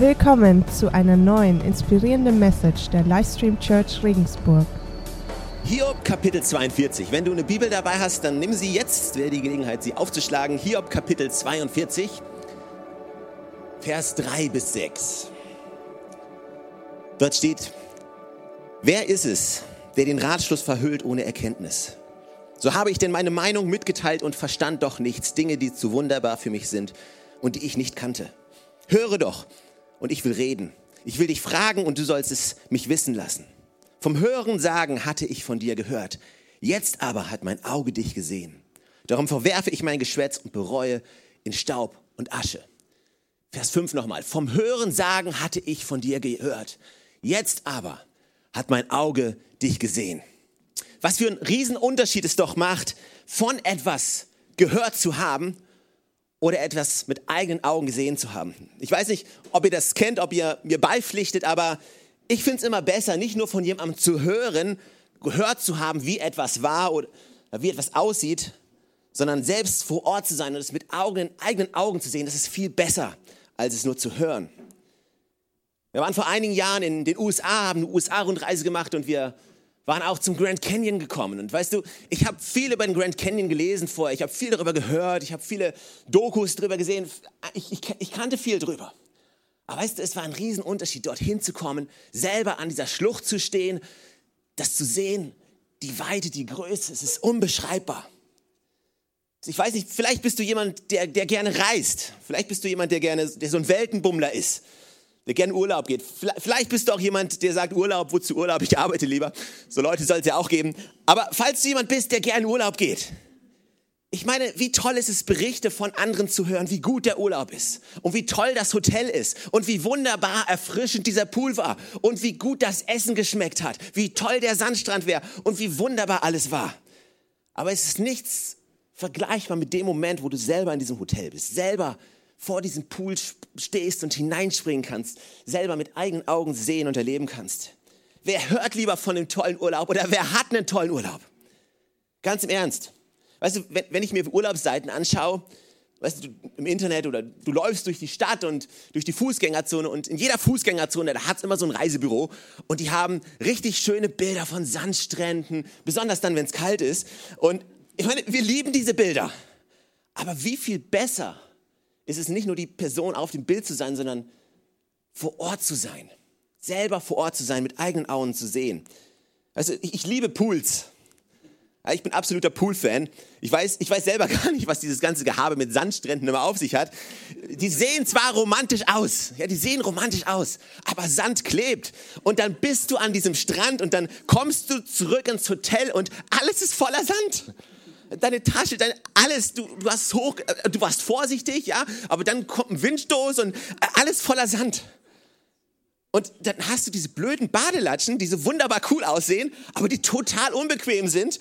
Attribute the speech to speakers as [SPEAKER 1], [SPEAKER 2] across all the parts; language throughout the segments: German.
[SPEAKER 1] Willkommen zu einer neuen inspirierenden Message der Livestream Church Regensburg.
[SPEAKER 2] Hiob Kapitel 42. Wenn du eine Bibel dabei hast, dann nimm sie jetzt. Wäre die Gelegenheit, sie aufzuschlagen. Hiob Kapitel 42, Vers 3 bis 6. Dort steht, wer ist es, der den Ratschluss verhüllt ohne Erkenntnis? So habe ich denn meine Meinung mitgeteilt und verstand doch nichts, Dinge, die zu wunderbar für mich sind und die ich nicht kannte. Höre doch, und ich will reden. Ich will dich fragen und du sollst es mich wissen lassen. Vom Hören sagen hatte ich von dir gehört. Jetzt aber hat mein Auge dich gesehen. Darum verwerfe ich mein Geschwätz und bereue in Staub und Asche. Vers 5 nochmal. Vom Hören sagen hatte ich von dir gehört. Jetzt aber hat mein Auge dich gesehen. Was für ein Riesenunterschied es doch macht, von etwas gehört zu haben oder etwas mit eigenen Augen gesehen zu haben. Ich weiß nicht, ob ihr das kennt, ob ihr mir beipflichtet, aber ich finde es immer besser, nicht nur von jemandem zu hören, gehört zu haben, wie etwas war oder wie etwas aussieht, sondern selbst vor Ort zu sein und es mit Augen, eigenen Augen zu sehen, das ist viel besser, als es nur zu hören. Wir waren vor einigen Jahren in den USA, haben eine USA-Rundreise gemacht und wir waren auch zum Grand Canyon gekommen. Und weißt du, ich habe viel über den Grand Canyon gelesen vorher, ich habe viel darüber gehört, ich habe viele Dokus darüber gesehen, ich, ich, ich kannte viel darüber. Aber weißt du, es war ein Riesenunterschied, dorthin zu kommen, selber an dieser Schlucht zu stehen, das zu sehen, die Weite, die Größe, es ist unbeschreibbar. Ich weiß nicht, vielleicht bist du jemand, der, der gerne reist. Vielleicht bist du jemand, der gerne, der so ein Weltenbummler ist der gerne Urlaub geht. Vielleicht bist du auch jemand, der sagt, Urlaub, wozu Urlaub? Ich arbeite lieber. So Leute soll es ja auch geben. Aber falls du jemand bist, der gerne Urlaub geht, ich meine, wie toll ist es, Berichte von anderen zu hören, wie gut der Urlaub ist und wie toll das Hotel ist und wie wunderbar erfrischend dieser Pool war und wie gut das Essen geschmeckt hat, wie toll der Sandstrand wäre und wie wunderbar alles war. Aber es ist nichts vergleichbar mit dem Moment, wo du selber in diesem Hotel bist, selber vor diesem Pool stehst und hineinspringen kannst, selber mit eigenen Augen sehen und erleben kannst. Wer hört lieber von einem tollen Urlaub oder wer hat einen tollen Urlaub? Ganz im Ernst. Weißt du, wenn, wenn ich mir Urlaubsseiten anschaue, weißt du, im Internet oder du läufst durch die Stadt und durch die Fußgängerzone und in jeder Fußgängerzone, da hat es immer so ein Reisebüro und die haben richtig schöne Bilder von Sandstränden, besonders dann, wenn es kalt ist. Und ich meine, wir lieben diese Bilder. Aber wie viel besser ist es nicht nur die Person auf dem Bild zu sein, sondern vor Ort zu sein. Selber vor Ort zu sein, mit eigenen Augen zu sehen. Also ich, ich liebe Pools. Ich bin absoluter Pool-Fan. Ich weiß, ich weiß selber gar nicht, was dieses ganze Gehabe mit Sandstränden immer auf sich hat. Die sehen zwar romantisch aus, ja, die sehen romantisch aus, aber Sand klebt. Und dann bist du an diesem Strand und dann kommst du zurück ins Hotel und alles ist voller Sand deine Tasche, dein, alles, du, du hast hoch, äh, du warst vorsichtig, ja, aber dann kommt ein Windstoß und äh, alles voller Sand. Und dann hast du diese blöden Badelatschen, die so wunderbar cool aussehen, aber die total unbequem sind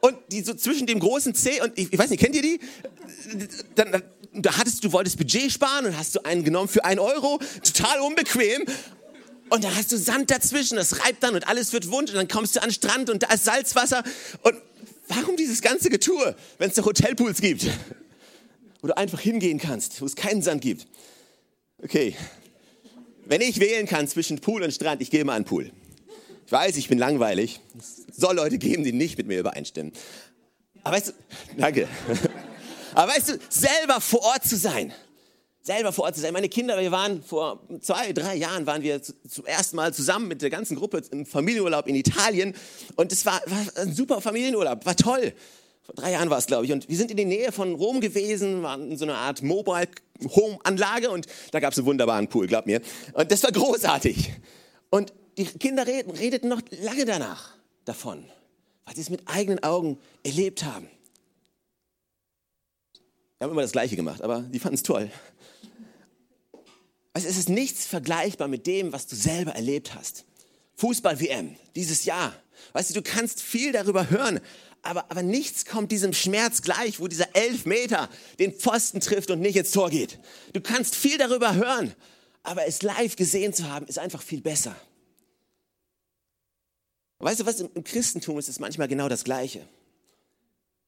[SPEAKER 2] und die so zwischen dem großen C und ich, ich weiß nicht, kennt ihr die? Dann, da hattest du wolltest Budget sparen und hast du einen genommen für einen Euro, total unbequem. Und dann hast du Sand dazwischen, das reibt dann und alles wird wund und dann kommst du an den Strand und da ist Salzwasser und Warum dieses ganze Getue, wenn es doch Hotelpools gibt, wo du einfach hingehen kannst, wo es keinen Sand gibt? Okay, wenn ich wählen kann zwischen Pool und Strand, ich gehe mal an Pool. Ich weiß, ich bin langweilig. Es soll Leute geben, die nicht mit mir übereinstimmen. Aber weißt du, danke. Aber weißt du, selber vor Ort zu sein, selber vor Ort zu sein. Meine Kinder, wir waren vor zwei, drei Jahren, waren wir zum ersten Mal zusammen mit der ganzen Gruppe im Familienurlaub in Italien. Und es war, war ein super Familienurlaub, war toll. Vor drei Jahren war es, glaube ich. Und wir sind in der Nähe von Rom gewesen, waren in so einer Art Mobile Home Anlage und da gab es einen wunderbaren Pool, glaub mir. Und das war großartig. Und die Kinder redeten noch lange danach davon, weil sie es mit eigenen Augen erlebt haben. Wir haben immer das Gleiche gemacht, aber die fanden es toll. Es ist nichts vergleichbar mit dem, was du selber erlebt hast. Fußball-WM, dieses Jahr. Weißt du, du kannst viel darüber hören, aber, aber nichts kommt diesem Schmerz gleich, wo dieser Elfmeter den Pfosten trifft und nicht ins Tor geht. Du kannst viel darüber hören, aber es live gesehen zu haben, ist einfach viel besser. Weißt du was, im Christentum ist es manchmal genau das Gleiche.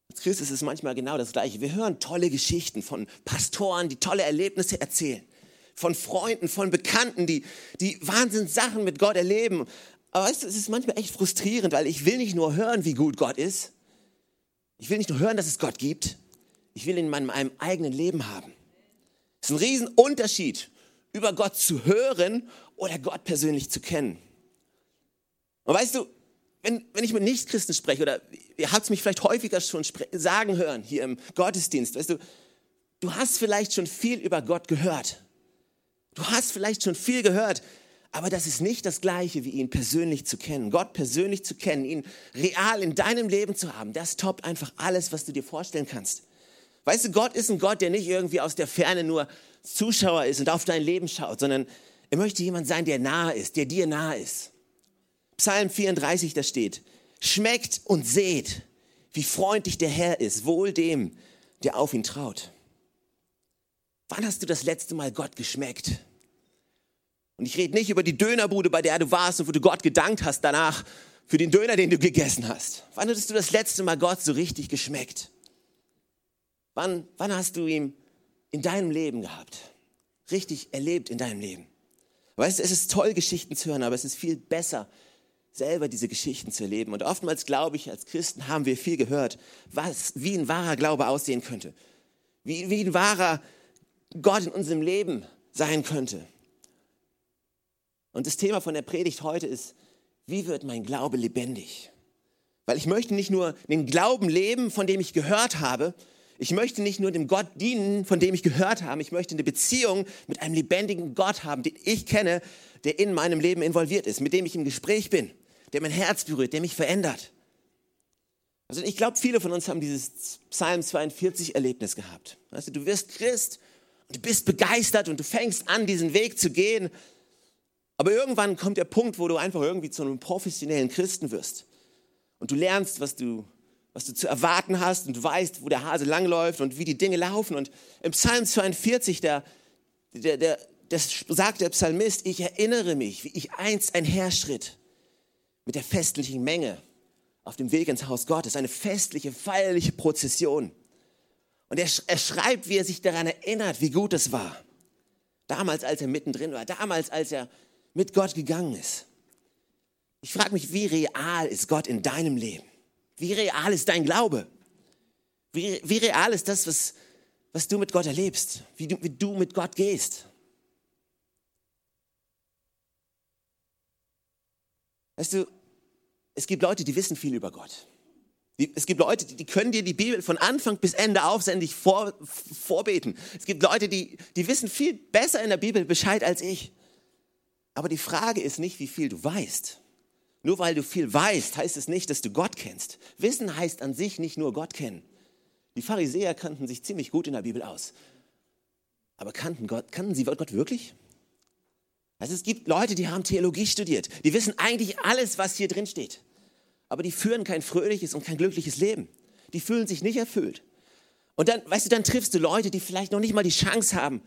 [SPEAKER 2] Als Christ ist es manchmal genau das Gleiche. Wir hören tolle Geschichten von Pastoren, die tolle Erlebnisse erzählen von Freunden, von Bekannten, die, die Wahnsinnssachen mit Gott erleben. Aber weißt du, es ist manchmal echt frustrierend, weil ich will nicht nur hören, wie gut Gott ist. Ich will nicht nur hören, dass es Gott gibt. Ich will ihn in meinem, eigenen Leben haben. Es ist ein Riesenunterschied, über Gott zu hören oder Gott persönlich zu kennen. Und weißt du, wenn, wenn ich mit Nichtchristen spreche, oder ihr habt es mich vielleicht häufiger schon sagen hören hier im Gottesdienst, weißt du, du hast vielleicht schon viel über Gott gehört. Du hast vielleicht schon viel gehört, aber das ist nicht das Gleiche, wie ihn persönlich zu kennen. Gott persönlich zu kennen, ihn real in deinem Leben zu haben, das toppt einfach alles, was du dir vorstellen kannst. Weißt du, Gott ist ein Gott, der nicht irgendwie aus der Ferne nur Zuschauer ist und auf dein Leben schaut, sondern er möchte jemand sein, der nahe ist, der dir nahe ist. Psalm 34, da steht, schmeckt und seht, wie freundlich der Herr ist, wohl dem, der auf ihn traut. Wann hast du das letzte Mal Gott geschmeckt? Und ich rede nicht über die Dönerbude, bei der du warst und wo du Gott gedankt hast danach für den Döner, den du gegessen hast. Wann hattest du das letzte Mal Gott so richtig geschmeckt? Wann, wann hast du ihn in deinem Leben gehabt? Richtig erlebt in deinem Leben? Weißt du, es ist toll, Geschichten zu hören, aber es ist viel besser, selber diese Geschichten zu erleben. Und oftmals glaube ich, als Christen haben wir viel gehört, was, wie ein wahrer Glaube aussehen könnte. Wie, wie ein wahrer Gott in unserem Leben sein könnte. Und das Thema von der Predigt heute ist, wie wird mein Glaube lebendig? Weil ich möchte nicht nur den Glauben leben, von dem ich gehört habe, ich möchte nicht nur dem Gott dienen, von dem ich gehört habe, ich möchte eine Beziehung mit einem lebendigen Gott haben, den ich kenne, der in meinem Leben involviert ist, mit dem ich im Gespräch bin, der mein Herz berührt, der mich verändert. Also ich glaube, viele von uns haben dieses Psalm 42 Erlebnis gehabt. Weißt du, du wirst Christ und du bist begeistert und du fängst an, diesen Weg zu gehen. Aber irgendwann kommt der Punkt, wo du einfach irgendwie zu einem professionellen Christen wirst. Und du lernst, was du, was du zu erwarten hast und du weißt, wo der Hase langläuft und wie die Dinge laufen. Und im Psalm 42, der, der, der, das sagt der Psalmist, ich erinnere mich, wie ich einst einherschritt mit der festlichen Menge auf dem Weg ins Haus Gottes, eine festliche, feierliche Prozession. Und er, er schreibt, wie er sich daran erinnert, wie gut es war. Damals, als er mittendrin war, damals, als er mit Gott gegangen ist. Ich frage mich, wie real ist Gott in deinem Leben? Wie real ist dein Glaube? Wie, wie real ist das, was, was du mit Gott erlebst? Wie du, wie du mit Gott gehst? Weißt du, es gibt Leute, die wissen viel über Gott. Es gibt Leute, die können dir die Bibel von Anfang bis Ende aufsendig vor, vorbeten. Es gibt Leute, die, die wissen viel besser in der Bibel Bescheid als ich. Aber die Frage ist nicht, wie viel du weißt. Nur weil du viel weißt, heißt es nicht, dass du Gott kennst. Wissen heißt an sich nicht nur Gott kennen. Die Pharisäer kannten sich ziemlich gut in der Bibel aus. Aber kannten, Gott, kannten sie Gott wirklich? Also es gibt Leute, die haben Theologie studiert. Die wissen eigentlich alles, was hier drin steht. Aber die führen kein fröhliches und kein glückliches Leben. Die fühlen sich nicht erfüllt. Und dann, weißt du, dann triffst du Leute, die vielleicht noch nicht mal die Chance haben,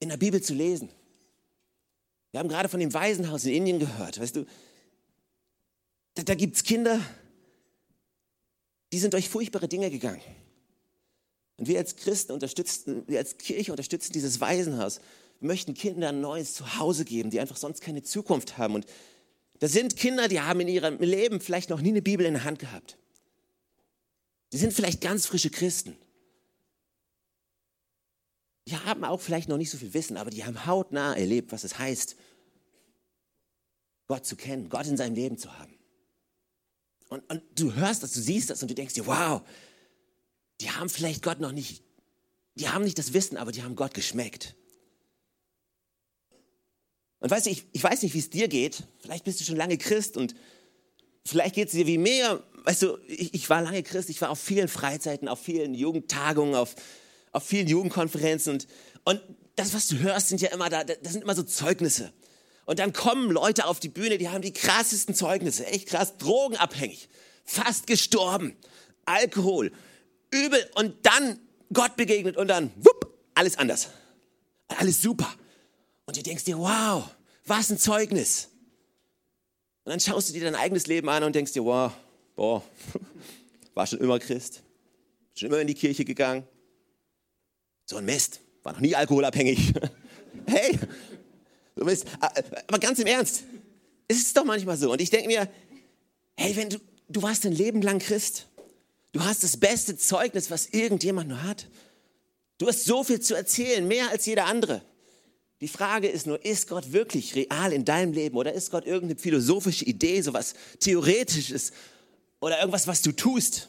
[SPEAKER 2] in der Bibel zu lesen. Wir haben gerade von dem Waisenhaus in Indien gehört. Weißt du, da, da gibt es Kinder, die sind durch furchtbare Dinge gegangen. Und wir als Christen unterstützen, wir als Kirche unterstützen dieses Waisenhaus. Wir möchten Kindern ein neues Zuhause geben, die einfach sonst keine Zukunft haben. Und da sind Kinder, die haben in ihrem Leben vielleicht noch nie eine Bibel in der Hand gehabt. Die sind vielleicht ganz frische Christen. Die haben auch vielleicht noch nicht so viel Wissen, aber die haben hautnah erlebt, was es heißt, Gott zu kennen, Gott in seinem Leben zu haben. Und, und du hörst das, du siehst das und du denkst dir, wow, die haben vielleicht Gott noch nicht, die haben nicht das Wissen, aber die haben Gott geschmeckt. Und weißt du, ich, ich weiß nicht, wie es dir geht. Vielleicht bist du schon lange Christ und vielleicht geht es dir wie mir. Weißt du, ich, ich, war lange Christ, ich war auf vielen Freizeiten, auf vielen Jugendtagungen, auf, auf vielen Jugendkonferenzen und, und das, was du hörst, sind ja immer da, das sind immer so Zeugnisse. Und dann kommen Leute auf die Bühne, die haben die krassesten Zeugnisse, echt krass, drogenabhängig, fast gestorben, Alkohol, übel und dann Gott begegnet und dann, wupp, alles anders. Alles super. Und du denkst dir, wow, was ein Zeugnis. Und dann schaust du dir dein eigenes Leben an und denkst dir, wow, boah, war schon immer Christ, schon immer in die Kirche gegangen. So ein Mist, war noch nie alkoholabhängig. Hey, du bist, äh, aber ganz im Ernst, es ist doch manchmal so. Und ich denke mir, hey, wenn du, du warst ein Leben lang Christ, du hast das beste Zeugnis, was irgendjemand nur hat. Du hast so viel zu erzählen, mehr als jeder andere. Die Frage ist nur, ist Gott wirklich real in deinem Leben oder ist Gott irgendeine philosophische Idee, sowas Theoretisches oder irgendwas, was du tust?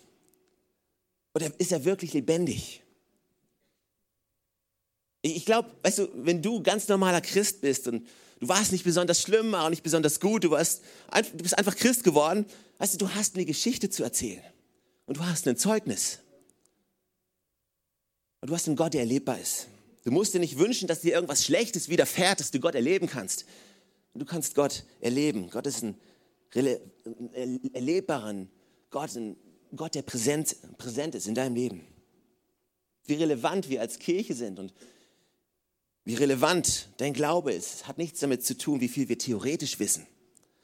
[SPEAKER 2] Oder ist er wirklich lebendig? Ich glaube, weißt du, wenn du ganz normaler Christ bist und du warst nicht besonders schlimm, auch nicht besonders gut, du, warst, du bist einfach Christ geworden, weißt du, du hast eine Geschichte zu erzählen und du hast ein Zeugnis. Und du hast einen Gott, der erlebbar ist. Du musst dir nicht wünschen, dass dir irgendwas Schlechtes widerfährt, dass du Gott erleben kannst. Du kannst Gott erleben. Gott ist ein erlebbaren Gott, ein Gott, der präsent, präsent ist in deinem Leben. Wie relevant wir als Kirche sind und wie relevant dein Glaube ist, hat nichts damit zu tun, wie viel wir theoretisch wissen.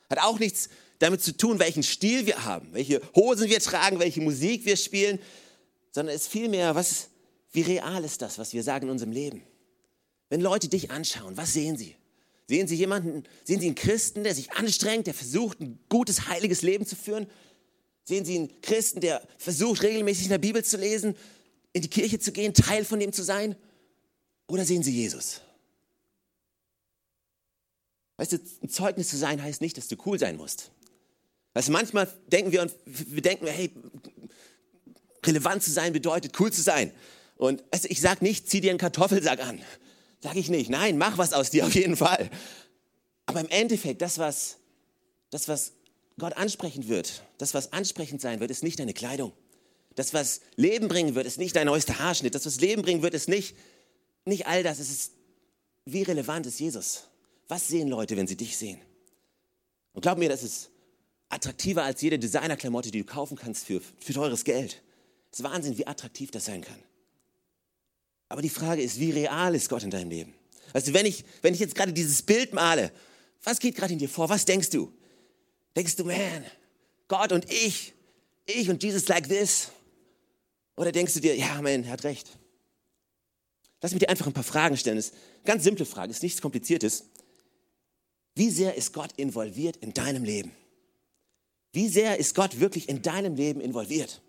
[SPEAKER 2] Hat auch nichts damit zu tun, welchen Stil wir haben, welche Hosen wir tragen, welche Musik wir spielen, sondern es ist vielmehr, was, wie real ist das, was wir sagen in unserem Leben? Wenn Leute dich anschauen, was sehen sie? Sehen sie jemanden, sehen sie einen Christen, der sich anstrengt, der versucht, ein gutes, heiliges Leben zu führen? Sehen Sie einen Christen, der versucht, regelmäßig in der Bibel zu lesen, in die Kirche zu gehen, Teil von dem zu sein? Oder sehen Sie Jesus? Weißt du, ein Zeugnis zu sein heißt nicht, dass du cool sein musst. Weißt du, manchmal denken wir, wir denken, hey, relevant zu sein bedeutet cool zu sein. Und weißt du, ich sage nicht, zieh dir einen Kartoffelsack an. Sage ich nicht. Nein, mach was aus dir auf jeden Fall. Aber im Endeffekt, das, was, das, was Gott ansprechend wird, das, was ansprechend sein wird, ist nicht deine Kleidung. Das, was Leben bringen wird, ist nicht dein neuester Haarschnitt. Das, was Leben bringen wird, ist nicht, nicht all das. Es ist, wie relevant ist Jesus? Was sehen Leute, wenn sie dich sehen? Und glaub mir, das ist attraktiver als jede Designerklamotte, die du kaufen kannst für, für teures Geld. Es ist Wahnsinn, wie attraktiv das sein kann. Aber die Frage ist, wie real ist Gott in deinem Leben? Du, wenn ich, wenn ich jetzt gerade dieses Bild male, was geht gerade in dir vor? Was denkst du? Denkst du, man, Gott und ich, ich und Jesus like this? Oder denkst du dir, ja, man, er hat recht. Lass mich dir einfach ein paar Fragen stellen. Das ist eine ganz simple Frage, ist nichts Kompliziertes. Wie sehr ist Gott involviert in deinem Leben? Wie sehr ist Gott wirklich in deinem Leben involviert?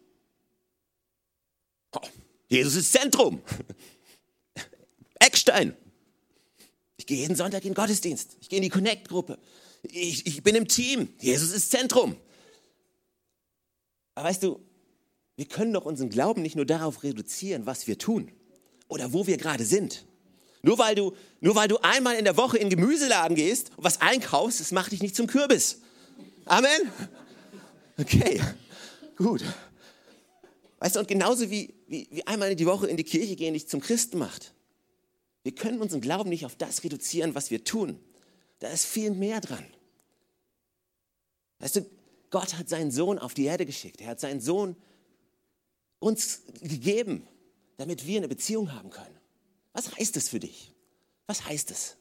[SPEAKER 2] Oh, Jesus ist Zentrum. Eckstein. Ich gehe jeden Sonntag in den Gottesdienst. Ich gehe in die Connect-Gruppe. Ich, ich bin im Team. Jesus ist Zentrum. Aber weißt du, wir können doch unseren Glauben nicht nur darauf reduzieren, was wir tun oder wo wir gerade sind. Nur weil, du, nur weil du einmal in der Woche in den Gemüseladen gehst und was einkaufst, das macht dich nicht zum Kürbis. Amen? Okay, gut. Weißt du, und genauso wie, wie, wie einmal in die Woche in die Kirche gehen dich zum Christen macht. Wir können unseren Glauben nicht auf das reduzieren, was wir tun. Da ist viel mehr dran. Weißt du, Gott hat seinen Sohn auf die Erde geschickt. Er hat seinen Sohn uns gegeben, damit wir eine Beziehung haben können. Was heißt das für dich? Was heißt es?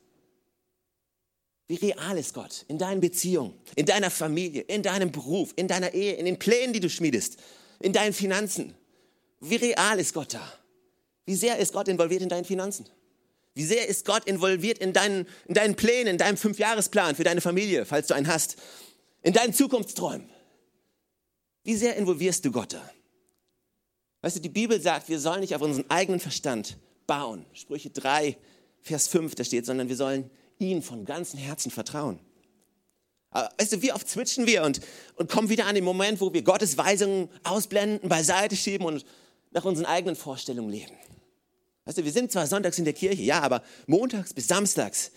[SPEAKER 2] Wie real ist Gott in deinen Beziehungen, in deiner Familie, in deinem Beruf, in deiner Ehe, in den Plänen, die du schmiedest, in deinen Finanzen? Wie real ist Gott da? Wie sehr ist Gott involviert in deinen Finanzen? Wie sehr ist Gott involviert in deinen, in deinen Plänen, in deinem Fünfjahresplan für deine Familie, falls du einen hast, in deinen Zukunftsträumen? Wie sehr involvierst du Gott da? Weißt du, die Bibel sagt, wir sollen nicht auf unseren eigenen Verstand bauen. Sprüche 3, Vers 5, da steht, sondern wir sollen ihn von ganzem Herzen vertrauen. Aber weißt du, wie oft switchen wir und, und kommen wieder an den Moment, wo wir Gottes Weisungen ausblenden, beiseite schieben und nach unseren eigenen Vorstellungen leben. Weißt du, wir sind zwar sonntags in der Kirche, ja, aber montags bis samstags,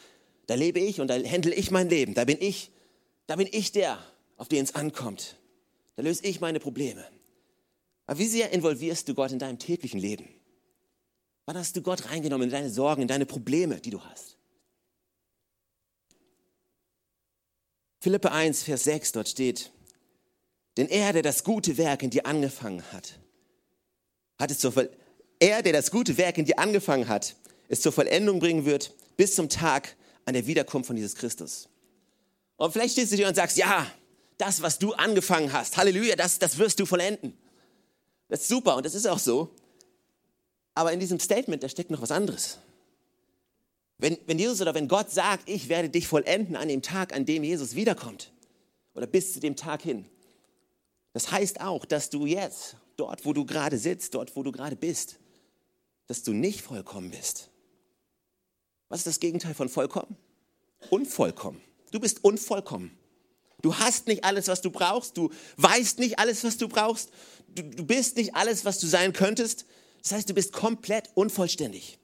[SPEAKER 2] da lebe ich und da handle ich mein Leben. Da bin ich, da bin ich der, auf den es ankommt. Da löse ich meine Probleme. Aber wie sehr involvierst du Gott in deinem täglichen Leben? Wann hast du Gott reingenommen in deine Sorgen, in deine Probleme, die du hast? Philippe 1, Vers 6, dort steht, denn er, der das gute Werk in dir angefangen hat, hat es zur Voll er, der das gute Werk in dir angefangen hat, es zur Vollendung bringen wird, bis zum Tag an der Wiederkunft von Jesus Christus. Und vielleicht stehst du dir und sagst, ja, das, was du angefangen hast, Halleluja, das, das wirst du vollenden. Das ist super und das ist auch so. Aber in diesem Statement, da steckt noch was anderes. Wenn, wenn Jesus oder wenn Gott sagt, ich werde dich vollenden an dem Tag, an dem Jesus wiederkommt, oder bis zu dem Tag hin, das heißt auch, dass du jetzt, dort wo du gerade sitzt, dort wo du gerade bist, dass du nicht vollkommen bist. Was ist das Gegenteil von vollkommen? Unvollkommen. Du bist unvollkommen. Du hast nicht alles, was du brauchst. Du weißt nicht alles, was du brauchst. Du, du bist nicht alles, was du sein könntest. Das heißt, du bist komplett unvollständig.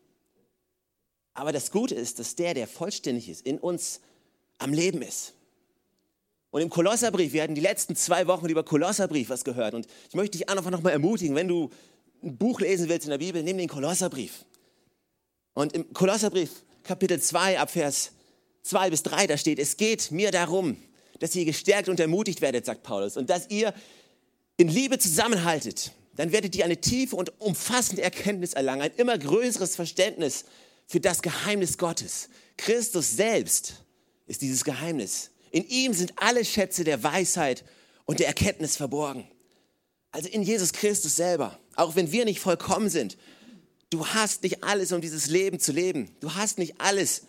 [SPEAKER 2] Aber das Gute ist, dass der, der vollständig ist, in uns am Leben ist. Und im Kolosserbrief, wir hatten die letzten zwei Wochen über Kolosserbrief was gehört. Und ich möchte dich einfach nochmal ermutigen, wenn du ein Buch lesen willst in der Bibel, nimm den Kolosserbrief. Und im Kolosserbrief, Kapitel 2, Abvers 2 bis 3, da steht, es geht mir darum, dass ihr gestärkt und ermutigt werdet, sagt Paulus, und dass ihr in Liebe zusammenhaltet. Dann werdet ihr eine tiefe und umfassende Erkenntnis erlangen, ein immer größeres Verständnis für das Geheimnis Gottes. Christus selbst ist dieses Geheimnis. In ihm sind alle Schätze der Weisheit und der Erkenntnis verborgen. Also in Jesus Christus selber. Auch wenn wir nicht vollkommen sind. Du hast nicht alles, um dieses Leben zu leben. Du hast nicht alles,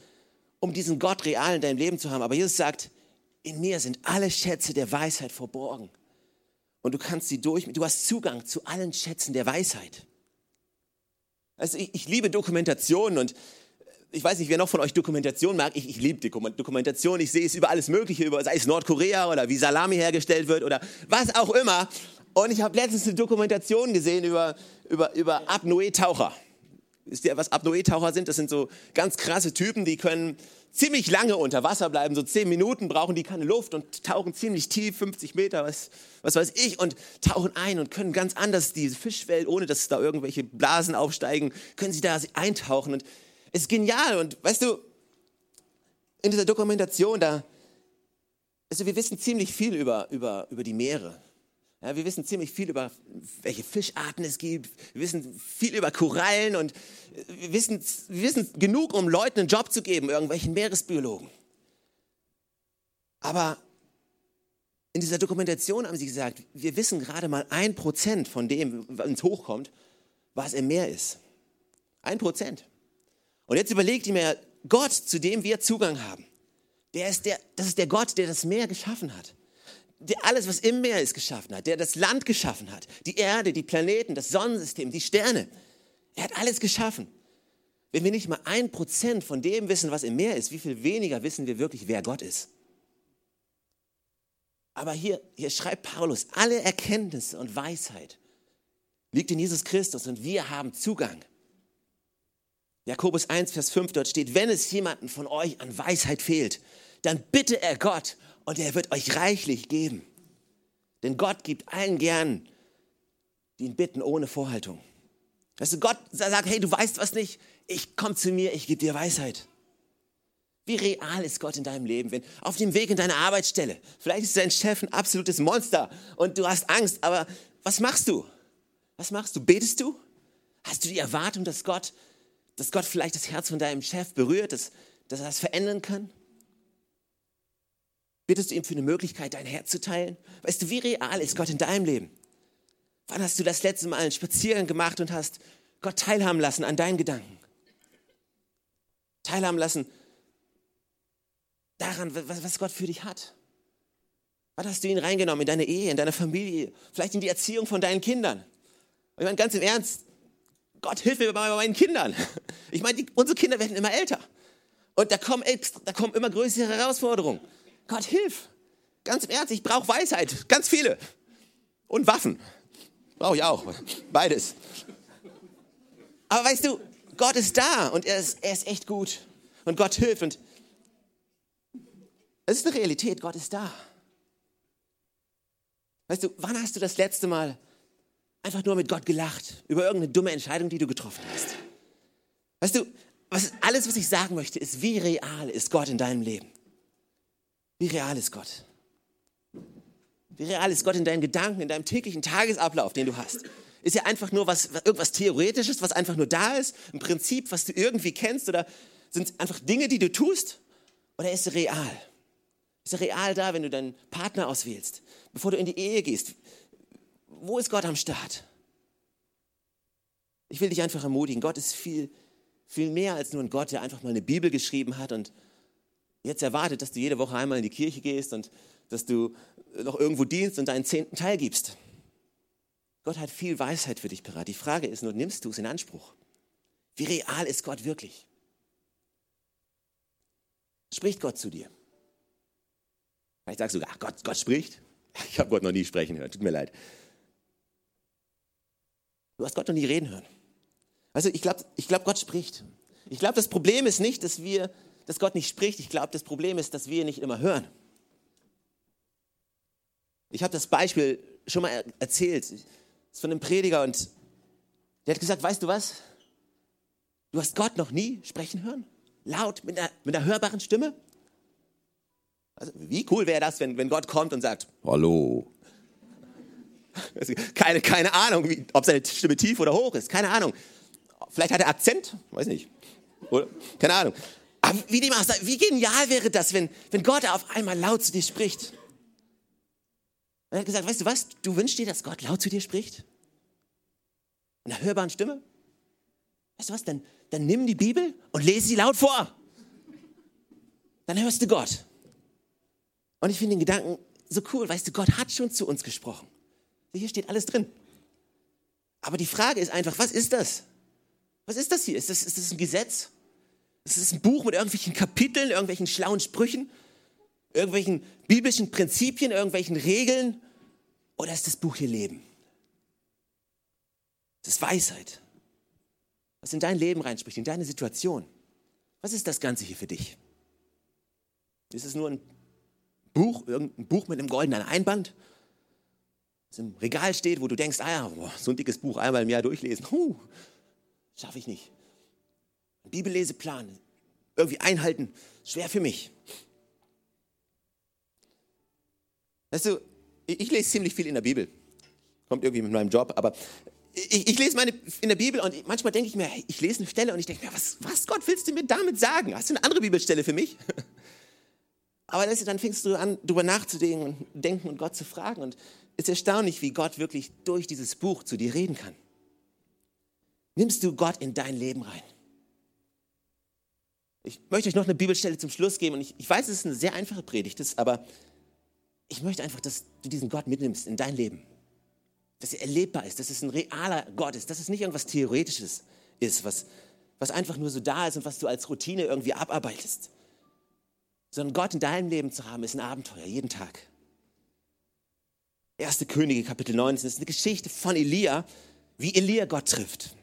[SPEAKER 2] um diesen Gott real in deinem Leben zu haben. Aber Jesus sagt, in mir sind alle Schätze der Weisheit verborgen. Und du kannst sie durch, du hast Zugang zu allen Schätzen der Weisheit. Also ich, ich liebe Dokumentationen und ich weiß nicht, wer noch von euch Dokumentation mag. Ich, ich liebe Dokumentation. Ich sehe es über alles Mögliche, über, sei es Nordkorea oder wie Salami hergestellt wird oder was auch immer. Und ich habe letztens eine Dokumentation gesehen über, über, über Apnoe-Taucher. Wisst ihr, was Apnoe-Taucher sind? Das sind so ganz krasse Typen, die können ziemlich lange unter Wasser bleiben. So zehn Minuten brauchen die keine Luft und tauchen ziemlich tief, 50 Meter, was, was weiß ich, und tauchen ein und können ganz anders diese Fischwelt, ohne dass da irgendwelche Blasen aufsteigen, können sie da eintauchen. Und es ist genial. Und weißt du, in dieser Dokumentation, da, also wir wissen ziemlich viel über, über, über die Meere. Ja, wir wissen ziemlich viel über, welche Fischarten es gibt. Wir wissen viel über Korallen und wir wissen, wir wissen genug, um Leuten einen Job zu geben, irgendwelchen Meeresbiologen. Aber in dieser Dokumentation haben sie gesagt, wir wissen gerade mal ein Prozent von dem, was uns hochkommt, was im Meer ist. Ein Prozent. Und jetzt überlegt ihr mir, Gott, zu dem wir Zugang haben, der ist der, das ist der Gott, der das Meer geschaffen hat. Der alles, was im Meer ist, geschaffen hat, der das Land geschaffen hat, die Erde, die Planeten, das Sonnensystem, die Sterne. Er hat alles geschaffen. Wenn wir nicht mal ein Prozent von dem wissen, was im Meer ist, wie viel weniger wissen wir wirklich, wer Gott ist? Aber hier, hier schreibt Paulus, alle Erkenntnisse und Weisheit liegt in Jesus Christus und wir haben Zugang. Jakobus 1, Vers 5, dort steht, wenn es jemanden von euch an Weisheit fehlt, dann bitte er Gott und er wird euch reichlich geben. Denn Gott gibt allen gern, die ihn bitten, ohne Vorhaltung. Weißt du, Gott sagt, hey, du weißt was nicht, ich komm zu mir, ich gebe dir Weisheit. Wie real ist Gott in deinem Leben? Wenn auf dem Weg in deine Arbeitsstelle, vielleicht ist dein Chef ein absolutes Monster und du hast Angst, aber was machst du? Was machst du? Betest du? Hast du die Erwartung, dass Gott dass Gott vielleicht das Herz von deinem Chef berührt, dass, dass er das verändern kann? Bittest du ihm für eine Möglichkeit, dein Herz zu teilen? Weißt du, wie real ist Gott in deinem Leben? Wann hast du das letzte Mal einen Spaziergang gemacht und hast Gott teilhaben lassen an deinen Gedanken? Teilhaben lassen daran, was Gott für dich hat. Wann hast du ihn reingenommen in deine Ehe, in deine Familie, vielleicht in die Erziehung von deinen Kindern? ich meine, ganz im Ernst, Gott, hilf mir bei meinen Kindern. Ich meine, die, unsere Kinder werden immer älter. Und da kommen, da kommen immer größere Herausforderungen. Gott, hilf. Ganz im Ernst, ich brauche Weisheit. Ganz viele. Und Waffen. Brauche ich auch. Beides. Aber weißt du, Gott ist da und er ist, er ist echt gut. Und Gott hilft. Und es ist eine Realität, Gott ist da. Weißt du, wann hast du das letzte Mal einfach nur mit Gott gelacht über irgendeine dumme Entscheidung, die du getroffen hast. Weißt du, was, alles, was ich sagen möchte, ist, wie real ist Gott in deinem Leben? Wie real ist Gott? Wie real ist Gott in deinen Gedanken, in deinem täglichen Tagesablauf, den du hast? Ist er einfach nur was, irgendwas Theoretisches, was einfach nur da ist, ein Prinzip, was du irgendwie kennst, oder sind es einfach Dinge, die du tust? Oder ist er real? Ist er real da, wenn du deinen Partner auswählst, bevor du in die Ehe gehst? wo ist Gott am Start? Ich will dich einfach ermutigen, Gott ist viel, viel mehr als nur ein Gott, der einfach mal eine Bibel geschrieben hat und jetzt erwartet, dass du jede Woche einmal in die Kirche gehst und dass du noch irgendwo dienst und deinen zehnten Teil gibst. Gott hat viel Weisheit für dich parat. Die Frage ist nur, nimmst du es in Anspruch? Wie real ist Gott wirklich? Spricht Gott zu dir? Vielleicht sagst du, ach Gott, Gott spricht. Ich habe Gott noch nie sprechen hören, tut mir leid. Du hast Gott noch nie reden hören. Also ich glaube, ich glaub, Gott spricht. Ich glaube, das Problem ist nicht, dass, wir, dass Gott nicht spricht. Ich glaube, das Problem ist, dass wir nicht immer hören. Ich habe das Beispiel schon mal erzählt. Das ist von einem Prediger und der hat gesagt, weißt du was? Du hast Gott noch nie sprechen hören? Laut, mit einer, mit einer hörbaren Stimme? Also, wie cool wäre das, wenn, wenn Gott kommt und sagt, Hallo. Keine, keine Ahnung, wie, ob seine Stimme tief oder hoch ist. Keine Ahnung. Vielleicht hat er Akzent, weiß nicht. Oder? Keine Ahnung. Aber wie, dem auch sei, wie genial wäre das, wenn, wenn Gott auf einmal laut zu dir spricht? Er hat gesagt, weißt du was, du wünschst dir, dass Gott laut zu dir spricht? In einer hörbaren Stimme? Weißt du was, dann, dann nimm die Bibel und lese sie laut vor. Dann hörst du Gott. Und ich finde den Gedanken so cool, weißt du, Gott hat schon zu uns gesprochen. Hier steht alles drin. Aber die Frage ist einfach, was ist das? Was ist das hier? Ist das, ist das ein Gesetz? Ist das ein Buch mit irgendwelchen Kapiteln, irgendwelchen schlauen Sprüchen, irgendwelchen biblischen Prinzipien, irgendwelchen Regeln? Oder ist das Buch hier Leben? Das ist Weisheit. Was in dein Leben reinspricht, in deine Situation. Was ist das Ganze hier für dich? Ist es nur ein Buch, irgendein Buch mit einem goldenen Einband, das im Regal steht, wo du denkst, ah ja, so ein dickes Buch einmal im Jahr durchlesen, huh, schaffe ich nicht. Bibelleseplan, irgendwie einhalten, schwer für mich. Weißt du, ich, lese ziemlich viel in der Bibel. Kommt irgendwie mit meinem Job, aber ich, ich, lese meine in der Bibel und manchmal denke ich mir, ich lese eine Stelle und ich denke mir, was, was Gott willst du mir damit sagen? Hast du eine andere Bibelstelle für mich? Aber dann fängst du an, darüber nachzudenken und Gott zu fragen. Und es ist erstaunlich, wie Gott wirklich durch dieses Buch zu dir reden kann. Nimmst du Gott in dein Leben rein? Ich möchte euch noch eine Bibelstelle zum Schluss geben. Und ich, ich weiß, es ist eine sehr einfache Predigt, aber ich möchte einfach, dass du diesen Gott mitnimmst in dein Leben. Dass er erlebbar ist, dass es ein realer Gott ist, dass es nicht irgendwas Theoretisches ist, was, was einfach nur so da ist und was du als Routine irgendwie abarbeitest sondern Gott in deinem Leben zu haben, ist ein Abenteuer, jeden Tag. Erste Könige, Kapitel 19, ist eine Geschichte von Elia, wie Elia Gott trifft.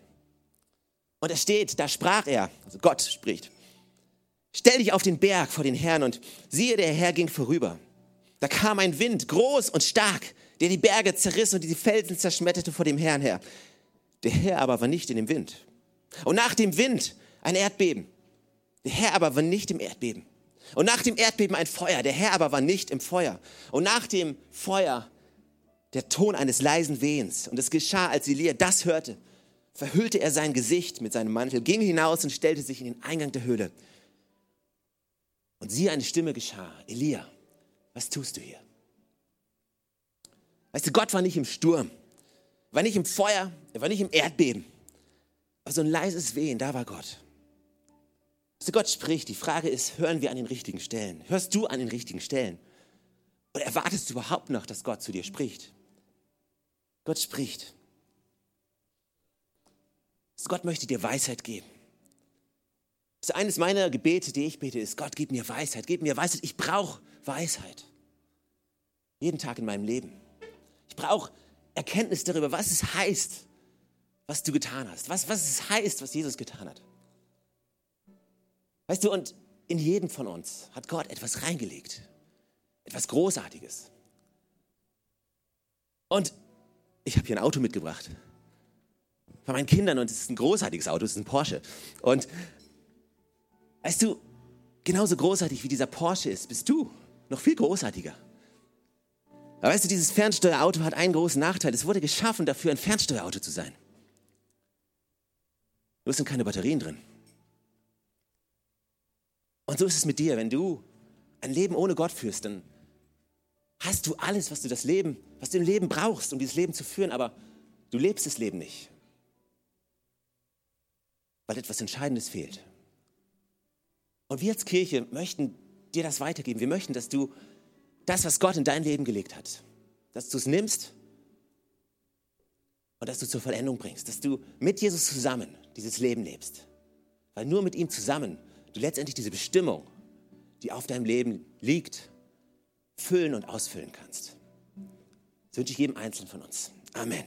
[SPEAKER 2] Und er steht, da sprach er, also Gott spricht, stell dich auf den Berg vor den Herrn und siehe, der Herr ging vorüber. Da kam ein Wind, groß und stark, der die Berge zerriss und die Felsen zerschmetterte vor dem Herrn her. Der Herr aber war nicht in dem Wind. Und nach dem Wind ein Erdbeben. Der Herr aber war nicht im Erdbeben. Und nach dem Erdbeben ein Feuer, der Herr aber war nicht im Feuer. Und nach dem Feuer der Ton eines leisen Wehens. Und es geschah, als Elia das hörte, verhüllte er sein Gesicht mit seinem Mantel, ging hinaus und stellte sich in den Eingang der Höhle. Und siehe, eine Stimme geschah. Elia, was tust du hier? Weißt du, Gott war nicht im Sturm, war nicht im Feuer, er war nicht im Erdbeben. Aber so ein leises Wehen, da war Gott. Also Gott spricht. Die Frage ist, hören wir an den richtigen Stellen? Hörst du an den richtigen Stellen? Oder erwartest du überhaupt noch, dass Gott zu dir spricht? Gott spricht. Gott möchte dir Weisheit geben. Das ist eines meiner Gebete, die ich bete, ist, Gott, gib mir Weisheit, gib mir Weisheit. Ich brauche Weisheit. Jeden Tag in meinem Leben. Ich brauche Erkenntnis darüber, was es heißt, was du getan hast. Was, was es heißt, was Jesus getan hat. Weißt du, und in jedem von uns hat Gott etwas reingelegt. Etwas Großartiges. Und ich habe hier ein Auto mitgebracht. Von meinen Kindern und es ist ein großartiges Auto, es ist ein Porsche. Und weißt du, genauso großartig wie dieser Porsche ist, bist du noch viel großartiger. Aber weißt du, dieses Fernsteuerauto hat einen großen Nachteil. Es wurde geschaffen, dafür ein Fernsteuerauto zu sein. Nur sind keine Batterien drin. Und so ist es mit dir. Wenn du ein Leben ohne Gott führst, dann hast du alles, was du das Leben, was du im Leben brauchst, um dieses Leben zu führen, aber du lebst das Leben nicht. weil etwas Entscheidendes fehlt. Und wir als Kirche möchten dir das weitergeben. Wir möchten, dass du das, was Gott in dein Leben gelegt hat, dass du es nimmst und dass du zur Vollendung bringst, dass du mit Jesus zusammen dieses Leben lebst. Weil nur mit ihm zusammen du letztendlich diese Bestimmung, die auf deinem Leben liegt, füllen und ausfüllen kannst. Das wünsche ich jedem Einzelnen von uns. Amen.